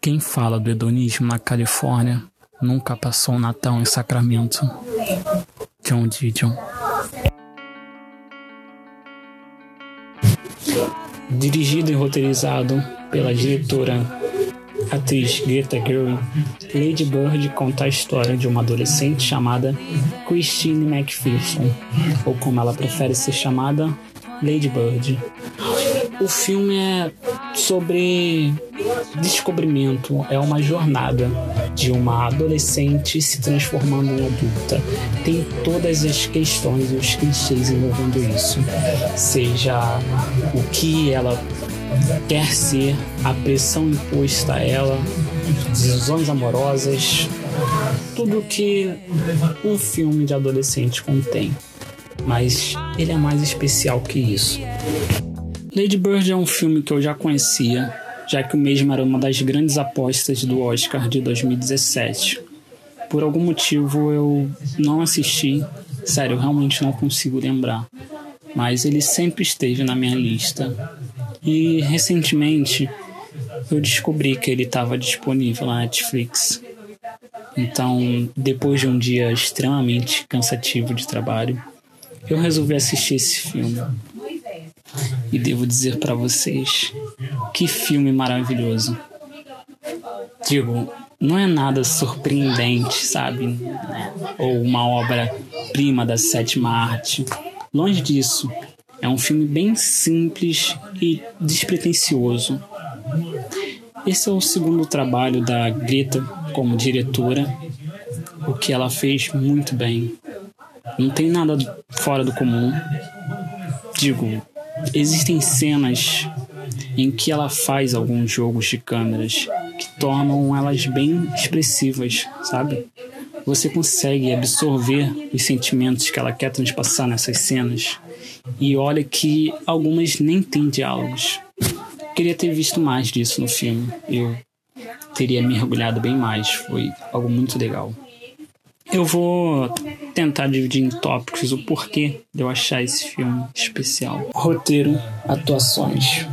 Quem fala do hedonismo na Califórnia nunca passou um Natal em Sacramento. John Didion. Dirigido e roteirizado pela diretora atriz Greta Gerwig, Lady Bird conta a história de uma adolescente chamada Christine McPherson, ou como ela prefere ser chamada, Lady Bird. O filme é sobre descobrimento, é uma jornada de uma adolescente se transformando em adulta. Tem todas as questões e os clichês envolvendo isso, seja o que ela quer ser, a pressão imposta a ela, decisões amorosas, tudo que um filme de adolescente contém. Mas ele é mais especial que isso. Lady Bird é um filme que eu já conhecia, já que o mesmo era uma das grandes apostas do Oscar de 2017. Por algum motivo eu não assisti, sério, eu realmente não consigo lembrar. Mas ele sempre esteve na minha lista e recentemente eu descobri que ele estava disponível na Netflix. Então, depois de um dia extremamente cansativo de trabalho, eu resolvi assistir esse filme. E devo dizer para vocês, que filme maravilhoso. Digo, não é nada surpreendente, sabe? Ou uma obra-prima da sétima arte. Longe disso. É um filme bem simples e despretensioso. Esse é o segundo trabalho da Greta como diretora, o que ela fez muito bem. Não tem nada fora do comum. Digo, existem cenas em que ela faz alguns jogos de câmeras que tornam elas bem expressivas, sabe? Você consegue absorver os sentimentos que ela quer transpassar nessas cenas e olha que algumas nem têm diálogos. Queria ter visto mais disso no filme. Eu teria mergulhado bem mais. Foi algo muito legal. Eu vou tentar dividir em tópicos o porquê de eu achar esse filme especial. Roteiro, atuações.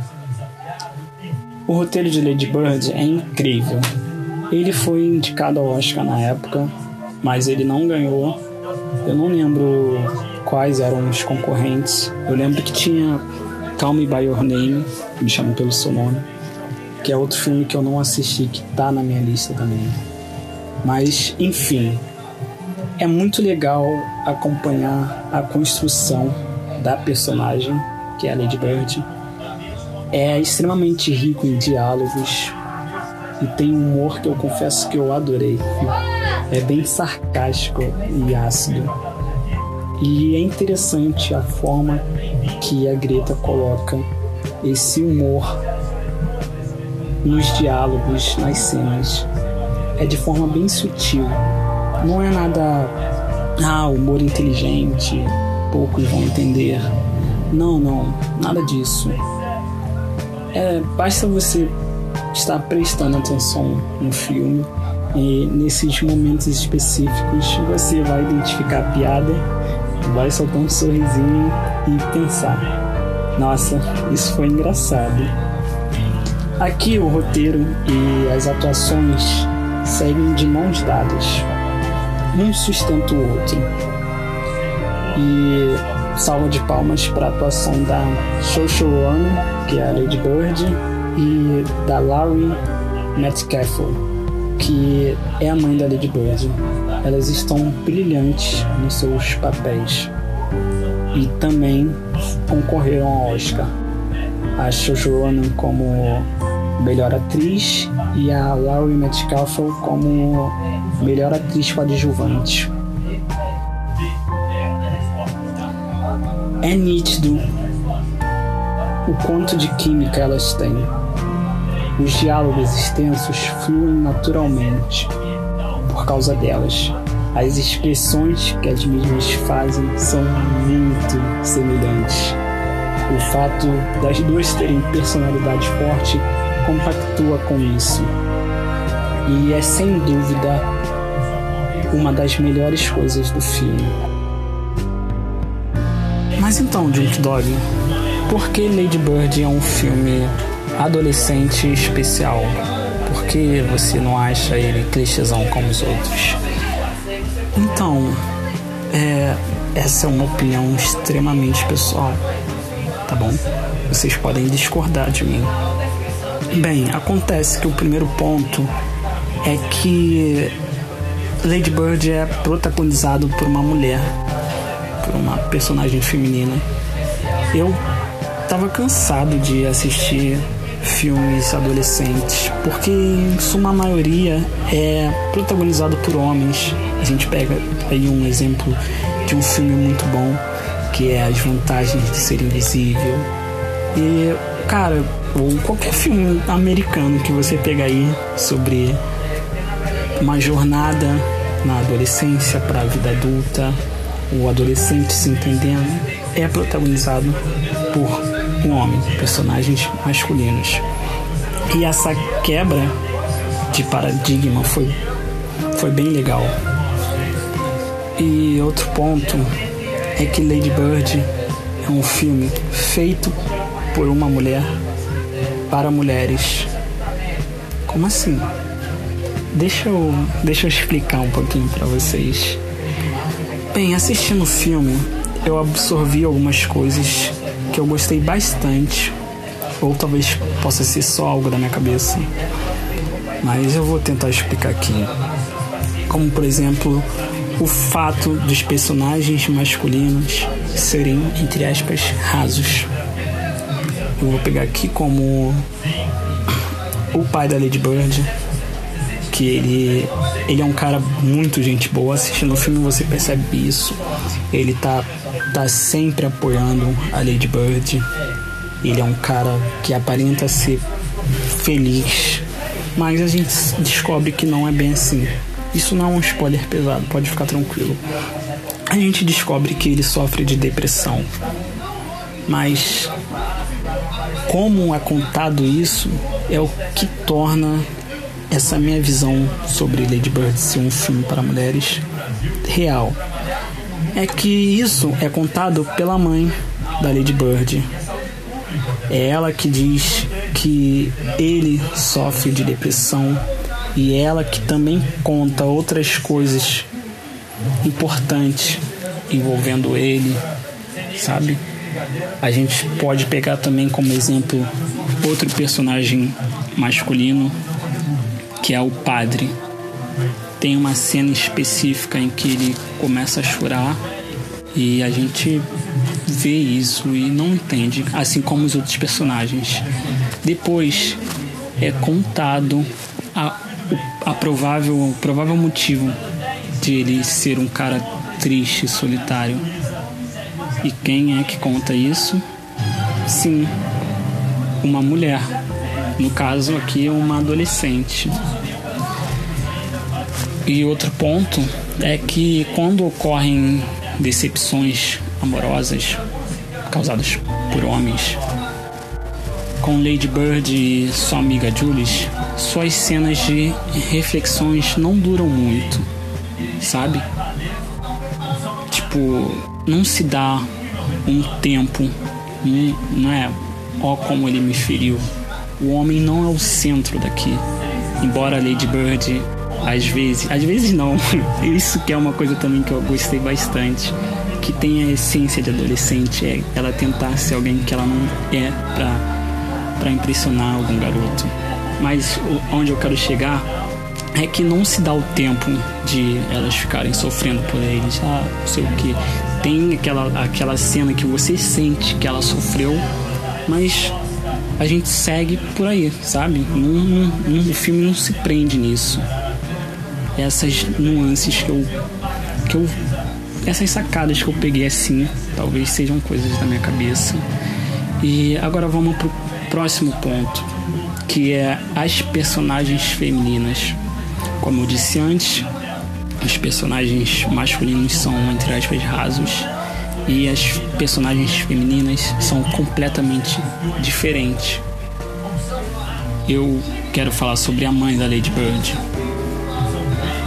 O roteiro de Lady Bird é incrível. Ele foi indicado ao Oscar na época, mas ele não ganhou. Eu não lembro quais eram os concorrentes. Eu lembro que tinha Call Me By Your Name, me chamam pelo seu nome, que é outro filme que eu não assisti, que tá na minha lista também. Mas, enfim, é muito legal acompanhar a construção da personagem, que é a Lady Bird. É extremamente rico em diálogos e tem um humor que eu confesso que eu adorei. É bem sarcástico e ácido e é interessante a forma que a Greta coloca esse humor nos diálogos, nas cenas. É de forma bem sutil. Não é nada, ah, humor inteligente, poucos vão entender. Não, não, nada disso. É, basta você estar prestando atenção no filme e nesses momentos específicos você vai identificar a piada vai soltar um sorrisinho e pensar: nossa, isso foi engraçado. Aqui o roteiro e as atuações seguem de mãos dadas, um sustenta o outro. E salva de palmas para a atuação da showrunner, que é a Lady Bird, e da Laurie Metcalfe, que é a mãe da Lady Bird elas estão brilhantes nos seus papéis e também concorreram ao Oscar. A Saoirse Ronan como melhor atriz e a Laurie Metcalf como melhor atriz coadjuvante. É nítido o quanto de química elas têm. Os diálogos extensos fluem naturalmente por causa delas. As expressões que as mesmas fazem são muito semelhantes. O fato das duas terem personalidade forte compactua com isso. E é sem dúvida uma das melhores coisas do filme. Mas então, Junk Dog, por que Lady Bird é um filme adolescente especial? Por que você não acha ele clichêzão como os outros? Então, é, essa é uma opinião extremamente pessoal, tá bom? Vocês podem discordar de mim. Bem, acontece que o primeiro ponto é que Lady Bird é protagonizado por uma mulher, por uma personagem feminina. Eu tava cansado de assistir filmes adolescentes, porque em suma maioria é protagonizado por homens. A gente pega aí um exemplo de um filme muito bom, que é As Vantagens de Ser Invisível. E, cara, ou qualquer filme americano que você pegar aí sobre uma jornada na adolescência para a vida adulta, o adolescente se entendendo, é protagonizado por um homem, personagens masculinos. E essa quebra de paradigma foi, foi bem legal. E outro ponto é que Lady Bird é um filme feito por uma mulher para mulheres. Como assim? Deixa eu, deixa eu explicar um pouquinho para vocês. Bem, assistindo o filme, eu absorvi algumas coisas que eu gostei bastante, ou talvez possa ser só algo da minha cabeça, mas eu vou tentar explicar aqui. Como, por exemplo, o fato dos personagens masculinos serem, entre aspas, rasos. Eu vou pegar aqui como o pai da Lady Bird, que ele, ele é um cara muito gente boa. Assistindo o filme você percebe isso. Ele tá tá sempre apoiando a Lady Bird. Ele é um cara que aparenta ser feliz, mas a gente descobre que não é bem assim. Isso não é um spoiler pesado, pode ficar tranquilo. A gente descobre que ele sofre de depressão. Mas como é contado isso é o que torna essa minha visão sobre Lady Bird ser um filme para mulheres real é que isso é contado pela mãe da Lady Bird. É ela que diz que ele sofre de depressão e é ela que também conta outras coisas importantes envolvendo ele, sabe? A gente pode pegar também como exemplo outro personagem masculino que é o padre tem uma cena específica em que ele começa a chorar e a gente vê isso e não entende, assim como os outros personagens. Depois é contado a, a provável, o provável motivo de ele ser um cara triste, solitário. E quem é que conta isso? Sim, uma mulher. No caso aqui, uma adolescente. E outro ponto é que quando ocorrem decepções amorosas causadas por homens, com Lady Bird e sua amiga Jules, suas cenas de reflexões não duram muito, sabe? Tipo, não se dá um tempo, um, não é? Ó como ele me feriu. O homem não é o centro daqui. Embora Lady Bird às vezes, às vezes não. Isso que é uma coisa também que eu gostei bastante, que tem a essência de adolescente, é ela tentar ser alguém que ela não é pra, pra impressionar algum garoto. Mas onde eu quero chegar é que não se dá o tempo de elas ficarem sofrendo por eles, ah, não sei o que. Tem aquela, aquela cena que você sente que ela sofreu, mas a gente segue por aí, sabe? o filme não se prende nisso essas nuances que eu, que eu. essas sacadas que eu peguei assim, talvez sejam coisas da minha cabeça. E agora vamos pro próximo ponto, que é as personagens femininas. Como eu disse antes, os personagens masculinos são, entre aspas, rasos e as personagens femininas são completamente diferentes. Eu quero falar sobre a mãe da Lady Bird,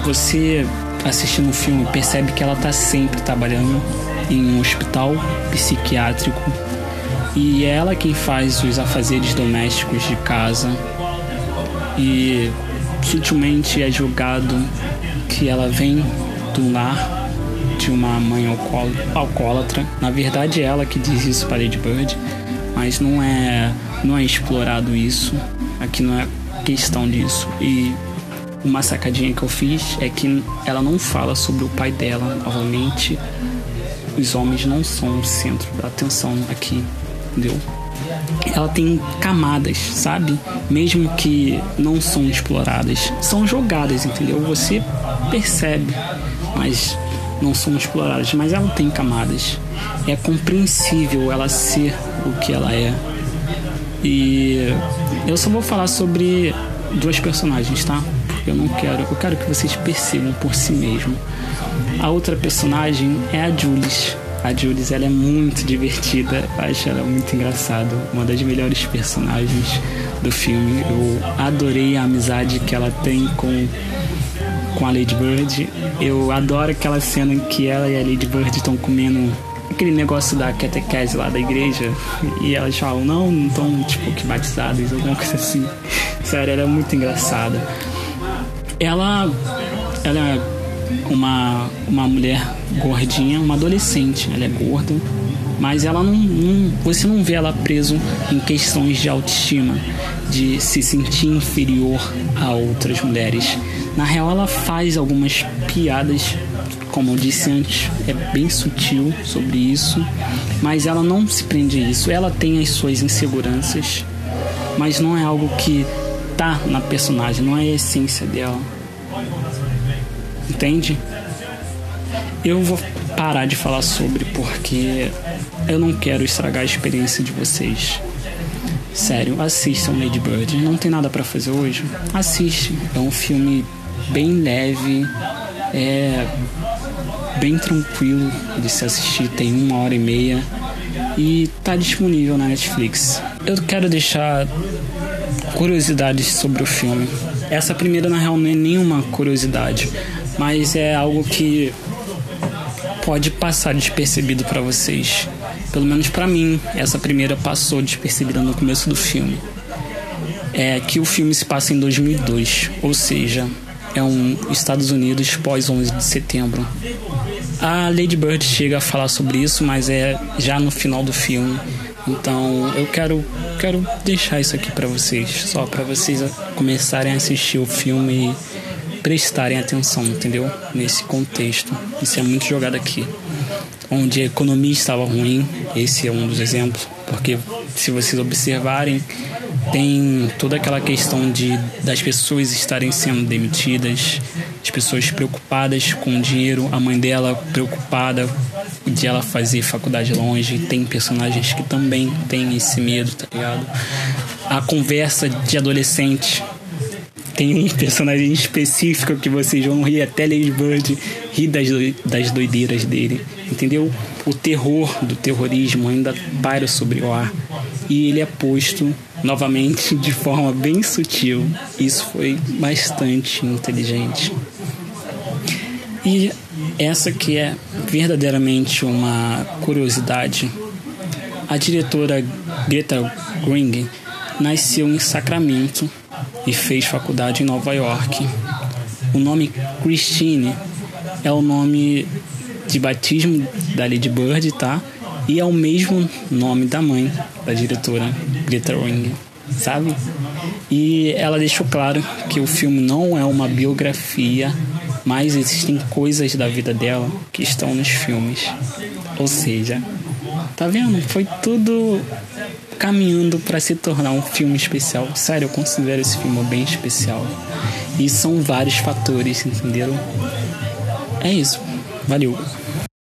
você assistindo o filme percebe que ela está sempre trabalhando em um hospital psiquiátrico E é ela quem faz os afazeres domésticos de casa. E sutilmente é julgado que ela vem do lar de uma mãe alcoólatra. Na verdade é ela que diz isso para Lady Bird, mas não é, não é explorado isso. Aqui não é questão disso. E uma sacadinha que eu fiz é que ela não fala sobre o pai dela novamente. Os homens não são o centro da atenção aqui, entendeu? Ela tem camadas, sabe? Mesmo que não são exploradas, são jogadas, entendeu? Você percebe, mas não são exploradas. Mas ela tem camadas. É compreensível ela ser o que ela é. E eu só vou falar sobre duas personagens, tá? Eu não quero, eu quero que vocês percebam por si mesmo. A outra personagem é a Jules. A Jules ela é muito divertida, acho ela muito engraçada, uma das melhores personagens do filme. Eu adorei a amizade que ela tem com com a Lady Bird. Eu adoro aquela cena em que ela e a Lady Bird estão comendo aquele negócio da catequese lá da igreja e elas falam, não, não estão tipo que batizadas, alguma coisa assim. Sério, ela é muito engraçada. Ela, ela é uma, uma mulher gordinha, uma adolescente. Ela é gorda, mas ela não, não, você não vê ela preso em questões de autoestima, de se sentir inferior a outras mulheres. Na real, ela faz algumas piadas, como eu disse antes, é bem sutil sobre isso, mas ela não se prende a isso. Ela tem as suas inseguranças, mas não é algo que tá na personagem, não é a essência dela. Entende? Eu vou parar de falar sobre porque eu não quero estragar a experiência de vocês. Sério, assistam Lady Bird. Não tem nada para fazer hoje? Assiste. É um filme bem leve, é bem tranquilo de se assistir. Tem uma hora e meia e tá disponível na Netflix. Eu quero deixar curiosidades sobre o filme. Essa primeira, na real, não é nenhuma curiosidade, mas é algo que pode passar despercebido para vocês. Pelo menos para mim, essa primeira passou despercebida no começo do filme. É que o filme se passa em 2002, ou seja, é um Estados Unidos pós 11 de setembro. A Lady Bird chega a falar sobre isso, mas é já no final do filme. Então eu quero quero deixar isso aqui para vocês, só para vocês começarem a assistir o filme e prestarem atenção, entendeu? Nesse contexto. Isso é muito jogado aqui. Onde a economia estava ruim, esse é um dos exemplos, porque se vocês observarem, tem toda aquela questão de das pessoas estarem sendo demitidas, as pessoas preocupadas com o dinheiro, a mãe dela preocupada de ela fazer faculdade longe, tem personagens que também têm esse medo, tá ligado? A conversa de adolescente tem um personagem específico que vocês vão rir até Lady Bird rir das, das doideiras dele, entendeu? O terror do terrorismo ainda paira sobre o ar e ele é posto novamente de forma bem sutil. Isso foi bastante inteligente. E essa que é verdadeiramente uma curiosidade. A diretora Greta Gerwig nasceu em Sacramento e fez faculdade em Nova York. O nome Christine é o nome de batismo da Lady Bird, tá? E é o mesmo nome da mãe da diretora Greta Gerwig, sabe? E ela deixou claro que o filme não é uma biografia mas existem coisas da vida dela que estão nos filmes. Ou seja, tá vendo? Foi tudo caminhando para se tornar um filme especial. Sério, eu considero esse filme bem especial. E são vários fatores, entenderam? É isso. Valeu.